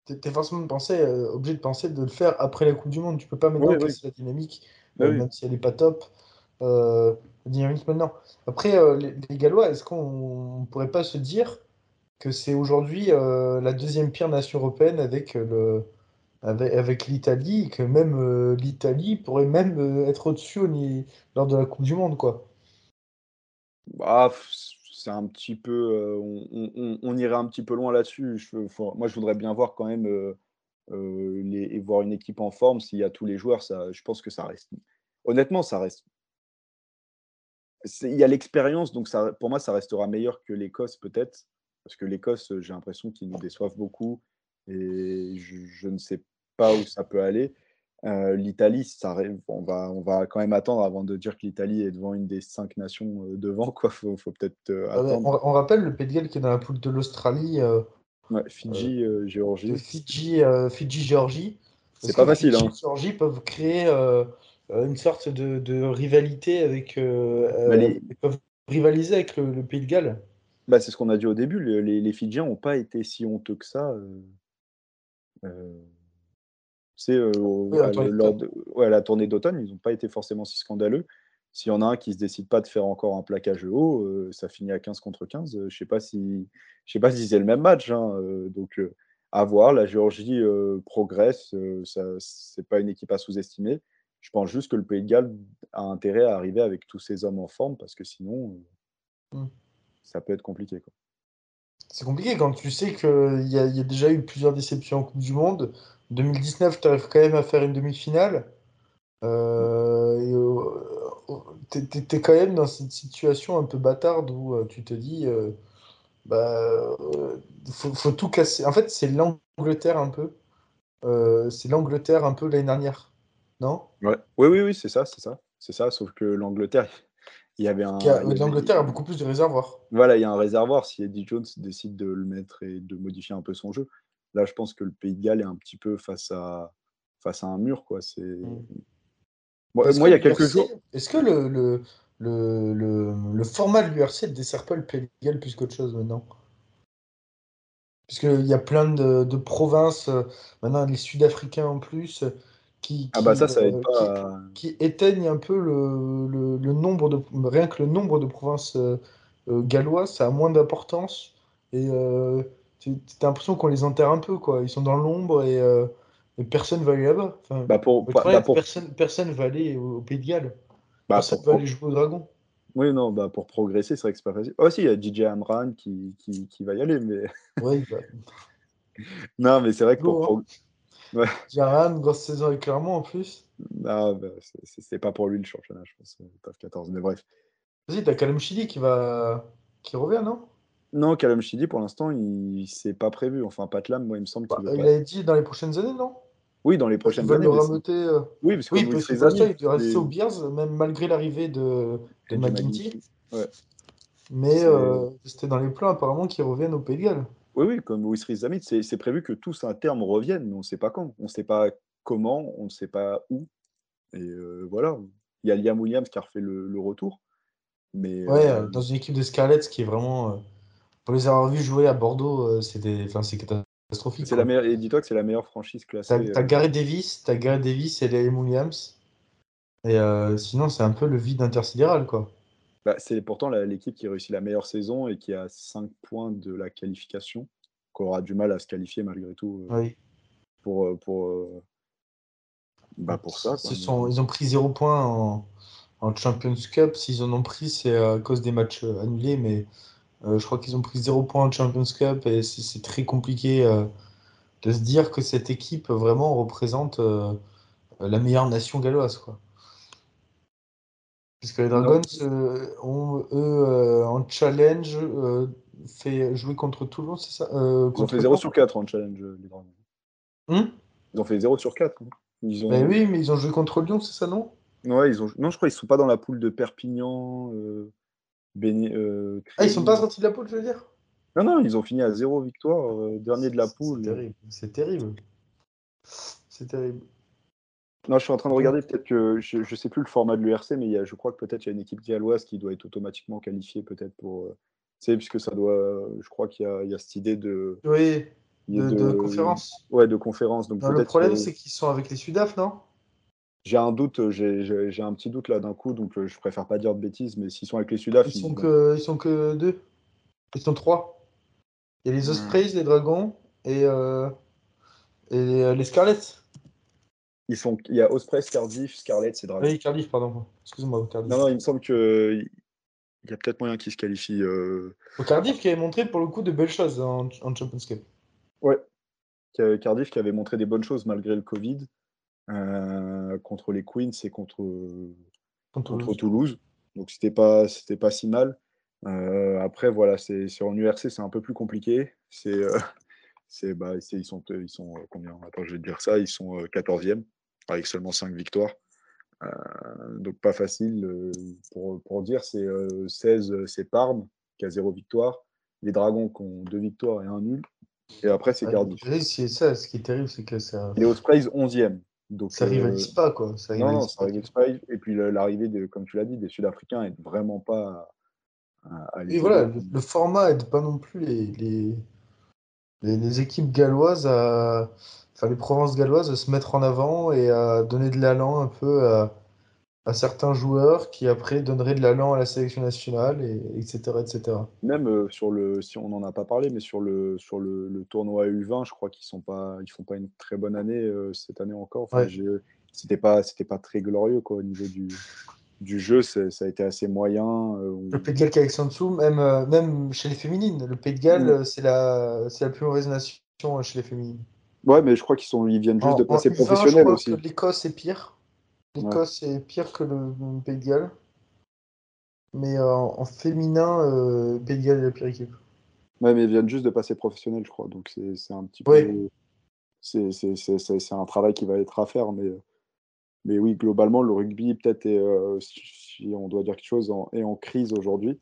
Tu es forcément pensé, euh, obligé de penser de le faire après la Coupe du Monde. Tu peux pas maintenant oui, la dynamique, bah même si elle n'est pas top dynamique maintenant. Après, euh, les, Gallois, est-ce qu'on ne pourrait pas se dire que c'est aujourd'hui euh, la deuxième pire nation européenne avec le avec, l'Italie, que même euh, l'Italie pourrait même être au-dessus lors de la Coupe du Monde, quoi.
Bah, c'est un petit peu, on, irait un petit peu loin là-dessus. moi, je voudrais bien voir quand même voir une équipe en forme. S'il y a tous les joueurs, je pense que ça reste. Honnêtement, ça reste il y a l'expérience, donc pour moi, ça restera meilleur que l'Écosse peut-être, parce que l'Écosse, j'ai l'impression qu'ils nous déçoivent beaucoup et je, ne sais pas où ça peut aller. Euh, L'Italie, ça, on va, on va quand même attendre avant de dire que l'Italie est devant une des cinq nations euh, devant. Quoi, faut, faut peut-être euh,
attendre. On, rappelle le Pays de Galles qui est dans la poule de l'Australie.
Fidji, Géorgie.
Fidji, Fidji, Géorgie.
C'est pas facile.
Fidji, hein. Géorgie peuvent créer une sorte de, rivalité avec. Bah, ils peuvent rivaliser avec le, Pays de Galles.
Bah, c'est ce qu'on a dit au début. Les, les Fidjiens n'ont pas été si honteux que ça. C'est la tournée d'automne, ils n'ont pas été forcément si scandaleux. S'il y en a un qui se décide pas de faire encore un plaquage haut, ça finit à 15 contre 15. je sais pas si, je sais pas si c'est le même match. Hein, donc à voir. La Géorgie progresse. ça, c'est pas une équipe à sous-estimer. Je pense juste que le Pays de Galles a intérêt à arriver avec tous ces hommes en forme parce que sinon, euh, mmh. ça peut être compliqué.
C'est compliqué quand tu sais qu'il y a déjà eu plusieurs déceptions en Coupe du Monde. 2019, tu arrives quand même à faire une demi-finale. Euh, euh tu es, quand même dans cette situation un peu bâtarde où euh, tu te dis, bah, faut, faut, tout casser. En fait, c'est l'Angleterre un peu. c'est l'Angleterre un peu l'année dernière. Non?
Ouais. Oui, oui, oui, c'est ça, c'est ça. C'est ça, sauf que l'Angleterre, il y avait un.
L'Angleterre a beaucoup plus de réservoirs.
Voilà, il y a un réservoir. Si Eddie Jones décide de le mettre et de modifier un peu son jeu, là, je pense que le Pays de Galles est un petit peu face à, face à un mur. quoi. C'est. Mm. moi, il y a quelques jours.
Est-ce que le, le, le, le, format de l'URC ne dessert pas le Pays de Galles plus qu'autre chose maintenant? Puisqu'il y a plein de, de provinces, euh, maintenant les Sud-Africains en plus, qui,
ah bah ça, ça aide
pas qui, éteignent un peu le, le, nombre de rien que le nombre de provinces euh, euh, galloises, ça a moins d'importance et euh, tu as l'impression qu'on les enterre un peu quoi. Ils sont dans l'ombre et, et, personne va aller là-bas. Enfin,
bah pour, bah pour...
Personne, personne va aller au, Pays de Galles. Bah personne pour... va aller jouer au Dragon.
Oui, non, bah pour progresser, c'est vrai que c'est pas facile. Oh, si, il y a DJ Amran qui, qui, qui, va y aller, mais.
Oui, bah...
non, mais c'est vrai que pour,
Ouais. Jaran, grosse saison avec Clermont en plus.
Non, bah, c'est pas pour lui le championnat, je pense, euh, top 14. Mais bref.
Vas-y, t'as Calum Chidi qui va qui revient, non?
Non, Calum Chidi, pour l'instant, il c'est pas prévu. Enfin, Patlam, moi, il me semble qu'il
bah, Il a dit dans les prochaines années, non?
Oui, dans les prochaines années.
Il euh...
Oui, parce que
oui, parce que il doit rester aux Bears, même malgré l'arrivée de, de McGuinty. Ouais. Mais euh, c'était dans les plans, apparemment, qu'il revienne au Pays de Galles.
Oui, oui, comme Wisris Zamit, c'est prévu que tous à terme reviennent, mais on ne sait pas quand. On ne sait pas comment, on ne sait pas où. Et euh, voilà. Il y a Liam Williams qui a refait le, retour. Mais,
ouais, euh, dans une équipe de Scarlett, ce qui est vraiment. Euh, pour les avoir vus jouer à Bordeaux, c'est catastrophique.
La meilleure, et dis-toi que c'est la meilleure franchise classée.
T'as as Gareth Davis, as Gareth Davis et Liam Williams. Et sinon, c'est un peu le vide intersidéral, quoi.
Bah, c'est pourtant l'équipe qui réussit la meilleure saison et qui a 5 points de la qualification, qui aura du mal à se qualifier malgré tout
euh,
pour, euh, pour, euh, bah, pour ça.
Ils ont pris 0 points en, en Champions Cup, s'ils en ont pris, c'est à cause des matchs annulés, mais je crois qu'ils ont pris 0 points en Champions Cup et c'est très compliqué de se dire que cette équipe vraiment représente la meilleure nation galloise. Quoi. Puisque les Dragons ont, eux, en challenge, fait jouer contre Toulon, c'est ça?
Ils ont fait 0 sur 4 en challenge, les Dragons. Ils ont fait 0 sur 4.
Hein. Ils ont... Ben oui, mais ils ont joué contre Lyon, c'est ça, non?
Ouais, ils ont... Non, je crois qu'ils sont pas dans la poule de Perpignan. Euh...
euh ah, ils sont pas sortis de la poule, je veux dire?
Non, non, ils ont fini à 0 victoire, euh, dernier de la poule.
C'est terrible. C'est terrible. C'est terrible.
Non, je suis en train de regarder, peut-être que je ne sais plus le format de l'URC, mais il y a, je crois que peut-être il y a une équipe galloise qui doit être automatiquement qualifiée, peut-être pour. Euh, tu sais, puisque ça doit. Je crois qu'il y, y, a cette idée de.
Oui, de, conférence.
Ouais, de conférence. Donc
le problème, c'est qu'ils sont avec les Sudaf, non?
J'ai un doute, j'ai un petit doute là d'un coup, donc euh, je préfère pas dire de bêtises, mais s'ils sont avec les Sudaf.
Ils, sont que, ils sont que deux. Ils sont trois. Il y a les hmm. Ospreys, les Dragons et, euh, et euh, les Scarlets.
Ils sont, il y a Ospreys, Cardiff, Scarlets et Dragons.
Oui, Cardiff, pardon. Excuse-moi,
Cardiff. Non, non, il me semble que il y a peut-être moyen qu'ils se qualifient.
Au Cardiff qui avait montré pour le coup de belles choses en, en Champions Cup.
Ouais. Cardiff qui avait montré des bonnes choses malgré le Covid euh, contre les Queens et contre, contre, Toulouse. Donc c'était pas c'était pas si mal. Euh, après voilà, c'est en URC c'est un peu plus compliqué. C'est euh, c'est bah, ils sont ils sont combien? Attends, je vais te dire ça, ils sont 14e avec seulement 5 victoires. donc pas facile pour, pour dire c'est 16 c'est Parme qui a 0 victoire, les Dragons qui ont 2 victoires et un nul et après, c'est Cardiff.
C'est ça, ce qui est terrible, c'est que ça.
Les Ospreys 11e. Donc,
ça rivalise euh, pas, quoi. Ça
non, non, ça rivalise pas. Et puis l'arrivée, de, comme tu l'as dit, des Sud-Africains est vraiment pas.
À, à Et voilà, le, format aide pas non plus les, les, les, équipes galloises à. Enfin, les provinces galloises à se mettre en avant et à donner de l'allant un peu à à certains joueurs qui après donneraient de l'allant à la sélection nationale, et, etc., etc.
Même euh, sur le, si on n'en a pas parlé, mais sur le, sur le, le tournoi U20, je crois qu'ils sont pas, ils font pas une très bonne année euh, cette année encore. Enfin, C'était pas, c'était pas très glorieux quoi au niveau du, du jeu, ça a été assez moyen. Euh,
le Pays de Galles qui est en dessous, même, même chez les féminines, le Pays de Galles, mm. c'est la, c'est la plus mauvaise nation chez les féminines.
Ouais, mais je crois qu'ils sont, ils viennent juste de passer professionnels aussi.
L'Écosse est pire. L'Écosse est pire que le Pays de Galles. Mais euh, en féminin, euh, Pays de Galles est la pire équipe.
Ouais, mais ils viennent juste de passer professionnel, je crois. Donc c'est un petit peu. C'est un travail qui va être à faire. Mais, mais oui, globalement, le rugby, peut-être, euh, si on doit dire quelque chose, est en crise aujourd'hui.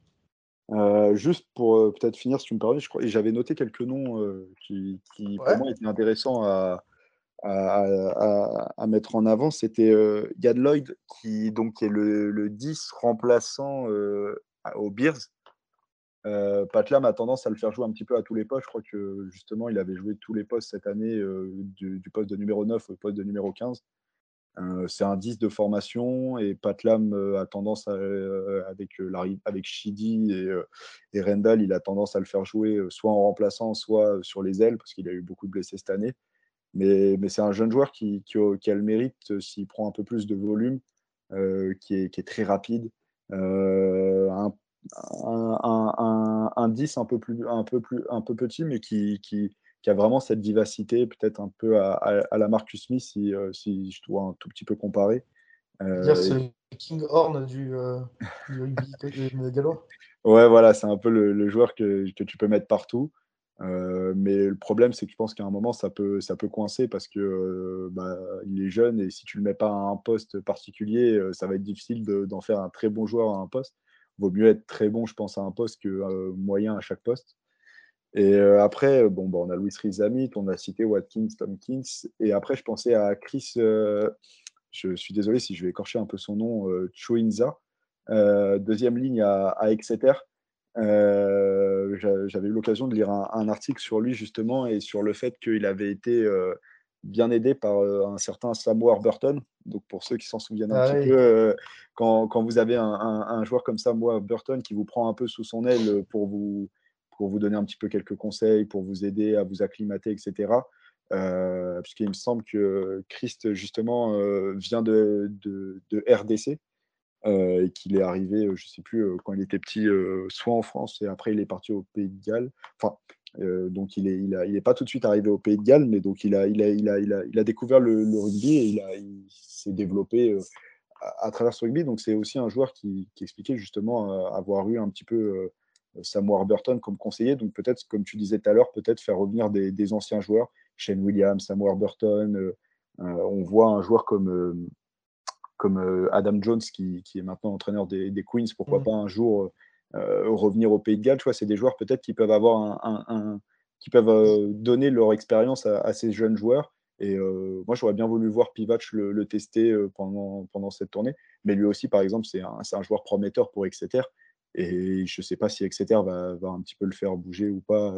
juste pour peut-être finir, si tu me permets, j'avais noté quelques noms qui, qui pour moi étaient intéressants à, à, mettre en avant, c'était euh, Yad Lloyd, qui donc est le, 10 remplaçant euh, aux Bears. Euh, Patlam a tendance à le faire jouer un petit peu à tous les postes. Je crois que justement, il avait joué tous les postes cette année, euh, du, poste de numéro 9 au poste de numéro 15. c'est un 10 de formation et Patlam a tendance, avec, avec Shidi et, et, Rendal, il a tendance à le faire jouer soit en remplaçant, soit sur les ailes, parce qu'il a eu beaucoup de blessés cette année. Mais, mais c'est un jeune joueur qui, qui, a le mérite, euh, s'il prend un peu plus de volume, euh, qui, est, qui, est, très rapide. Euh, un, un, un, un, 10 un peu, plus, un, peu plus, un peu petit, mais qui, a vraiment cette vivacité, peut-être un peu à, à, la Marcus Smith, si, si, je dois un tout petit peu comparer.
Euh, c'est le King Horn du, du rugby gallois
Ouais, voilà, c'est un peu le, le joueur que, que, tu peux mettre partout. Euh, mais le problème, c'est que je pense qu'à un moment, ça peut, ça peut coincer parce que euh, bah, il est jeune et si tu le mets pas à un poste particulier, euh, ça va être difficile d'en faire un très bon joueur à un poste. Vaut mieux être très bon, je pense, à un poste que moyen à chaque poste. Et après, bon, bah, on a Louis Rizamit, on a cité Watkins, Tomkins. Et après, je pensais à Chris, je suis désolé si je vais écorcher un peu son nom, Choinza, deuxième ligne à, à Exeter. Euh, j'avais eu l'occasion de lire un, article sur lui justement et sur le fait qu'il avait été euh, bien aidé par euh, un certain Sam Warburton. Donc pour ceux qui s'en souviennent un ah petit peu, quand, quand, vous avez un, un, joueur comme Sam Warburton qui vous prend un peu sous son aile pour vous, pour vous donner un petit peu quelques conseils, pour vous aider à vous acclimater, etc. puisqu'il me semble que Christ justement vient de, de, de RDC. Et qu'il est arrivé, je ne sais plus, quand il était petit, soit en France et après il est parti au Pays de Galles. Enfin, donc il n'est il il pas tout de suite arrivé au Pays de Galles, mais donc il a, il a, il a, il a, il a découvert le, rugby et il, il s'est développé à, travers ce rugby. Donc c'est aussi un joueur qui, qui expliquait justement avoir eu un petit peu Sam Warburton comme conseiller. Donc peut-être, comme tu disais tout à l'heure, peut-être faire revenir des, des, anciens joueurs, Shane Williams, Sam Warburton. on voit un joueur comme comme Adam Jones qui, qui, est maintenant entraîneur des, des Queens, pourquoi mmh. pas un jour euh, revenir au Pays de Galles. Tu vois, c'est des joueurs peut-être qui peuvent avoir un, qui peuvent euh, donner leur expérience à, ces jeunes joueurs. Et euh, moi, j'aurais bien voulu voir Pivac le, tester pendant, pendant cette tournée. Mais lui aussi, par exemple, c'est un, un, joueur prometteur pour Exeter. Et je ne sais pas si Exeter va, va, un petit peu le faire bouger ou pas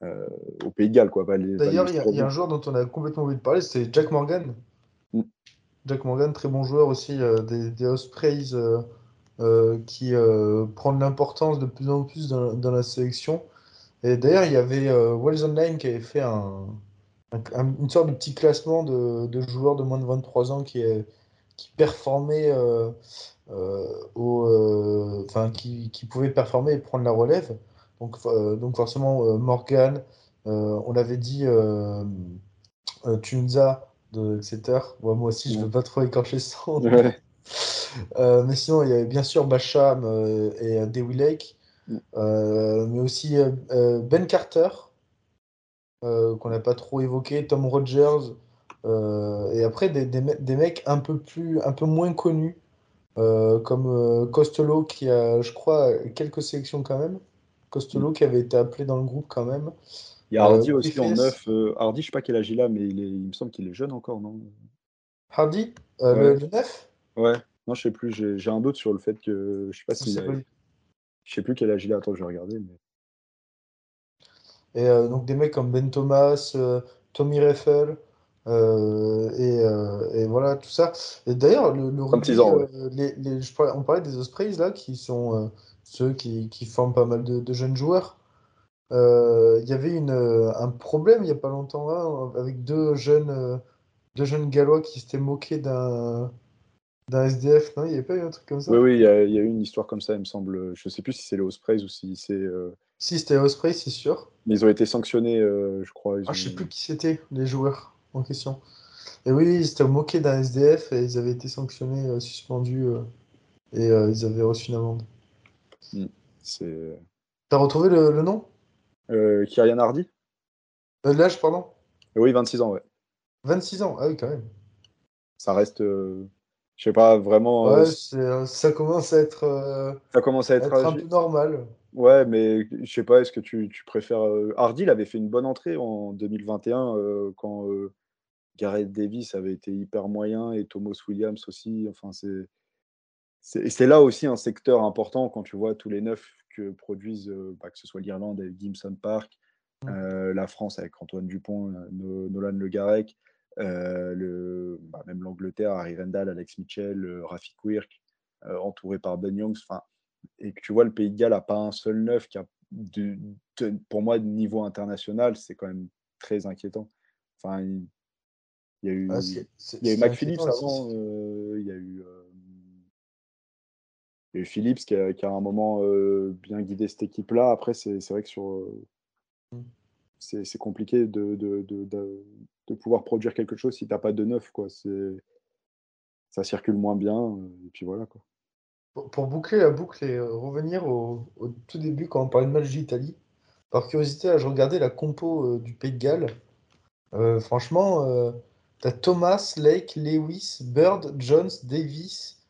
au Pays de Galles.
D'ailleurs, il y, a un joueur dont on a complètement oublié de parler, c'est Jack Morgan. Jack Morgan, très bon joueur aussi des, des Ospreys euh, qui euh, prend de l'importance de plus en plus dans, la sélection. Et d'ailleurs, il y avait euh, Wells Online qui avait fait un, une sorte de petit classement de, de, joueurs de moins de 23 ans qui, qui au, enfin, qui, qui, pouvaient performer et prendre la relève. Donc, donc forcément, Morgan, on l'avait dit, Tunza, de, etc. moi aussi, je ne veux pas trop écorcher son euh, mais sinon, il y avait bien sûr Basham euh, et euh, Dewey Lake, mm. mais aussi Ben Carter, qu'on n'a pas trop évoqué, Tom Rogers, et après des, des, des, mecs un peu, plus, un peu moins connus, comme Costello, qui a, je crois, quelques sélections quand même. Costello, mm. qui avait été appelé dans le groupe quand même.
Il y a Hardy aussi en neuf. Hardy, je sais pas quel âge il a, mais il, est, il me semble qu'il est jeune encore, non?
Hardy le, le, 9
Ouais. Non, je sais plus. J'ai un doute sur le fait que. Je sais pas si. Je sais plus quel âge il a. Attends, je vais regarder. Mais...
Et euh, donc des mecs comme Ben Thomas, euh, Tommy Reffel, euh, et, et, voilà tout ça. Et d'ailleurs, le, le rugby, ans, les, les, je parlais, on parlait des Ospreys là, qui sont ceux qui, qui, forment pas mal de, de jeunes joueurs. Il y avait une, un problème il n'y a pas longtemps là, avec deux jeunes, deux jeunes gallois qui s'étaient moqués d'un d'un SDF, non Il n'y avait pas eu un truc comme ça?
Oui, oui, il y, a eu une histoire comme ça, il me semble. Je ne sais plus si c'est les Ospreys ou si c'est. Euh,
si, c'était Ospreys, c'est sûr.
Mais ils ont été sanctionnés, euh, je crois.
Ah, je ne sais plus qui c'était, les joueurs en question. Et oui, ils s'étaient moqués d'un SDF et ils avaient été sanctionnés, euh, suspendus, et ils avaient reçu une amende.
Hmm, c'est.
T'as retrouvé le, le nom?
Kyrian Hardy
L'âge, pardon
Oui, 26 ans, ouais.
26 ans, ah oui, quand même.
Ça reste je sais pas vraiment.
Ouais, euh, ça commence à être. Euh,
ça commence à être,
un peu normal.
Ouais, mais je sais pas, est-ce que tu, tu préfères. Euh, Hardy, il avait fait une bonne entrée en 2021 quand Gareth Davis avait été hyper moyen et Thomas Williams aussi. Enfin, c'est. C'est là aussi un secteur important quand tu vois tous les neufs que produisent, bah, que ce soit l'Irlande avec Gimson Park, mmh. la France avec Antoine Dupont, Nolan Le Garec, euh, le, bah, même l'Angleterre, Harry Rendell, Alex Mitchell, euh, Rafi Quirk, euh, entouré par Ben Youngs. Et que tu vois, le Pays de Galles n'a pas un seul neuf qui a, pour moi, de niveau international, c'est quand même très inquiétant. Enfin, il, y a eu, ah, il y a eu McPhillips avant, il y a eu. Il y a eu Phillips qui a, qui a, à un moment bien guidé cette équipe-là. Après, c'est vrai que sur. Mmh. C'est compliqué de, de, de, de pouvoir produire quelque chose si tu n'as pas de neuf. Quoi. Ça circule moins bien, euh, et puis voilà. Quoi.
Pour, boucler la boucle et euh, revenir au, tout début quand on parlait de match d'Italie, par curiosité, je regardais la compo euh, du Pays de Galles. franchement, tu as Thomas, Lake, Lewis, Bird, Jones, Davis,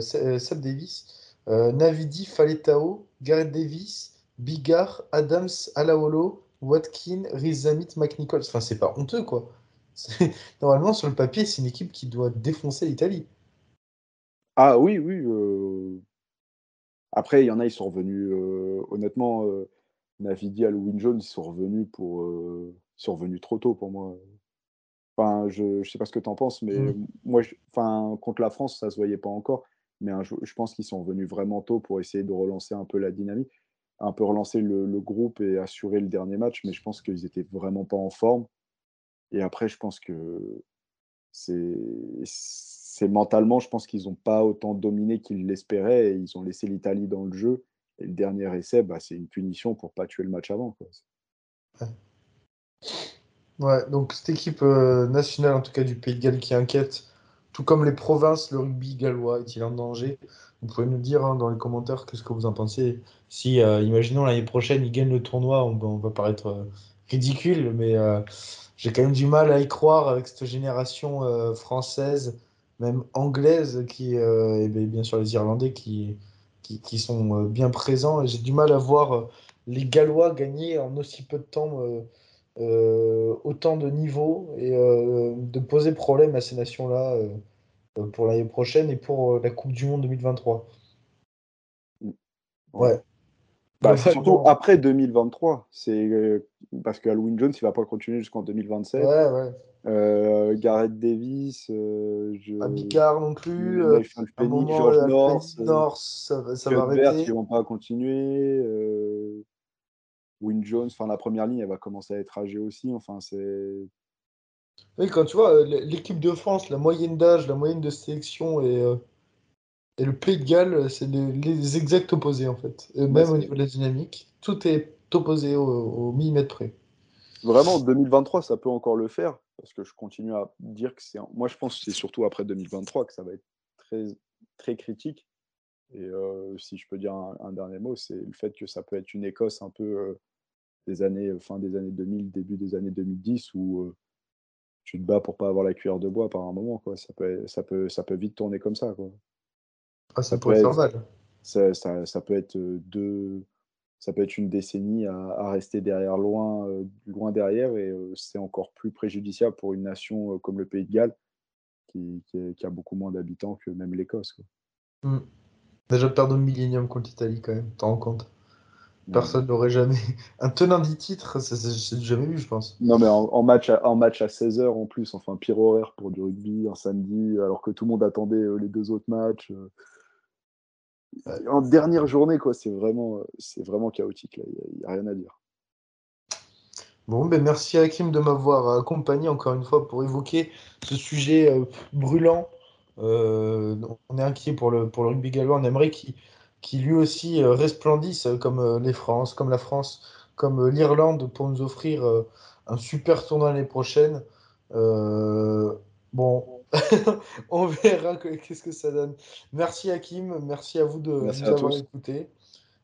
Seb Davis, Navidi, Faletao, Gareth Davis, Bigard, Adams, Alaolo, Watkin, Rizamit, McNichols. Enfin, c'est pas honteux, quoi. Normalement, sur le papier, c'est une équipe qui doit défoncer l'Italie.
Ah oui, oui. Euh. Après, il y en a, ils sont revenus. Euh, honnêtement, euh, Navidi, Halloween Jones, ils sont revenus pour. ils sont revenus trop tôt pour moi. Enfin, je ne sais pas ce que tu en penses, mais mm. moi, enfin, contre la France, ça ne se voyait pas encore. Mais je pense qu'ils sont revenus vraiment tôt pour essayer de relancer un peu la dynamique un peu relancer le, groupe et assurer le dernier match, mais je pense qu'ils n'étaient vraiment pas en forme. Et après, je pense que c'est mentalement, je pense qu'ils n'ont pas autant dominé qu'ils l'espéraient et ils ont laissé l'Italie dans le jeu. Et le dernier essai, bah, c'est une punition pour pas tuer le match avant. Quoi.
Ouais. donc cette équipe euh, nationale, en tout cas du Pays de Galles, qui inquiète, tout comme les provinces, le rugby gallois est-il en danger? Vous pouvez nous dire hein, dans les commentaires qu'est-ce que vous en pensez? Si, euh, imaginons l'année prochaine, ils gagnent le tournoi, on, va paraître euh, ridicule, mais j'ai quand même du mal à y croire avec cette génération française, même anglaise, qui, et bien sûr les Irlandais qui qui, sont euh, bien présents. J'ai du mal à voir euh, les Gallois gagner en aussi peu de temps euh, autant de niveaux et de poser problème à ces nations-là pour l'année prochaine et pour la Coupe du Monde 2023.
Ouais. Bah, surtout après 2023. C'est parce que Halloween Jones, il va pas continuer jusqu'en 2027. Ouais, ouais. Euh, Gareth Davis, euh, je...
non plus. Euh,
George euh, North, ça, va, ça va arrêter. Ils vont pas continuer. Euh, Win Jones, enfin la première ligne, elle va commencer à être âgée aussi. Enfin, c'est.
Oui, quand tu vois l'équipe de France, la moyenne d'âge, la moyenne de sélection et, et le Pays de Galles, c'est les, exacts opposés en fait. même au niveau de la dynamique, tout est opposé au, au millimètre près.
Vraiment, 2023, ça peut encore le faire parce que je continue à dire que c'est. Moi, je pense que c'est surtout après 2023 que ça va être très, très critique. Et euh, si je peux dire un, dernier mot, c'est le fait que ça peut être une Écosse un peu euh, des années, euh, fin des années 2000, début des années 2010, où tu te bats pour pas avoir la cuillère de bois par un moment. Quoi. Ça, peut, ça, peut, ça peut vite tourner comme ça. Quoi.
Ah, ça, peut être,
ça, ça, ça, peut être deux, ça peut être une décennie à, rester derrière loin, euh, loin derrière, et euh, c'est encore plus préjudiciable pour une nation euh, comme le Pays de Galles, qui, a beaucoup moins d'habitants que même l'Écosse.
Mmh. Déjà perdre un millénium contre l'Italie quand même, t'en rends compte Personne n'aurait jamais. Un tenant du titre, c'est jamais vu, je pense.
Non, mais en, match, à, en match à 16h en plus, enfin, pire horaire pour du rugby, un samedi, alors que tout le monde attendait les deux autres matchs en dernière journée, quoi, c'est vraiment, c'est vraiment chaotique. Il n'y a, rien à dire.
Bon, ben merci Hakim de m'avoir accompagné encore une fois pour évoquer ce sujet euh, brûlant. Euh, on est inquiet pour le, pour le rugby gallois. On aimerait qu'il lui aussi euh, resplendisse comme les France, comme la France, comme l'Irlande pour nous offrir un super tournoi l'année prochaine. bon, on verra qu'est-ce que ça donne. Merci Hakim, merci à vous de nous avoir écoutés.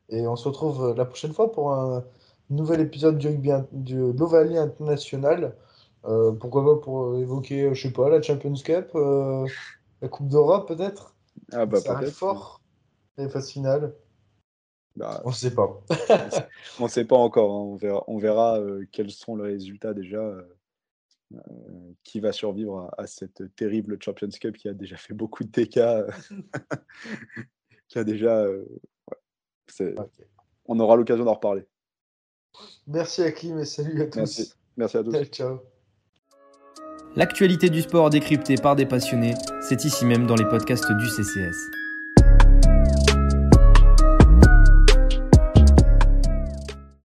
Et on se retrouve la prochaine fois pour un nouvel épisode du de l'Ovalie International. Euh, pourquoi pas pour évoquer, je sais pas, la Champions Cup, euh, la Coupe d'Europe peut-être
Ah bah
fort. Les phases finales.
Bah,
on ne sait pas.
on ne sait pas encore. Hein. On verra, on verra euh, quels sont les résultats déjà. Euh, qui va survivre à, cette terrible Champions Cup qui a déjà fait beaucoup de dégâts, qui a déjà. Euh, on aura l'occasion d'en reparler.
Merci Hakim et salut à
tous. Merci, à tous.
Ciao.
L'actualité du sport décryptée par des passionnés, c'est ici même dans les podcasts du CCS.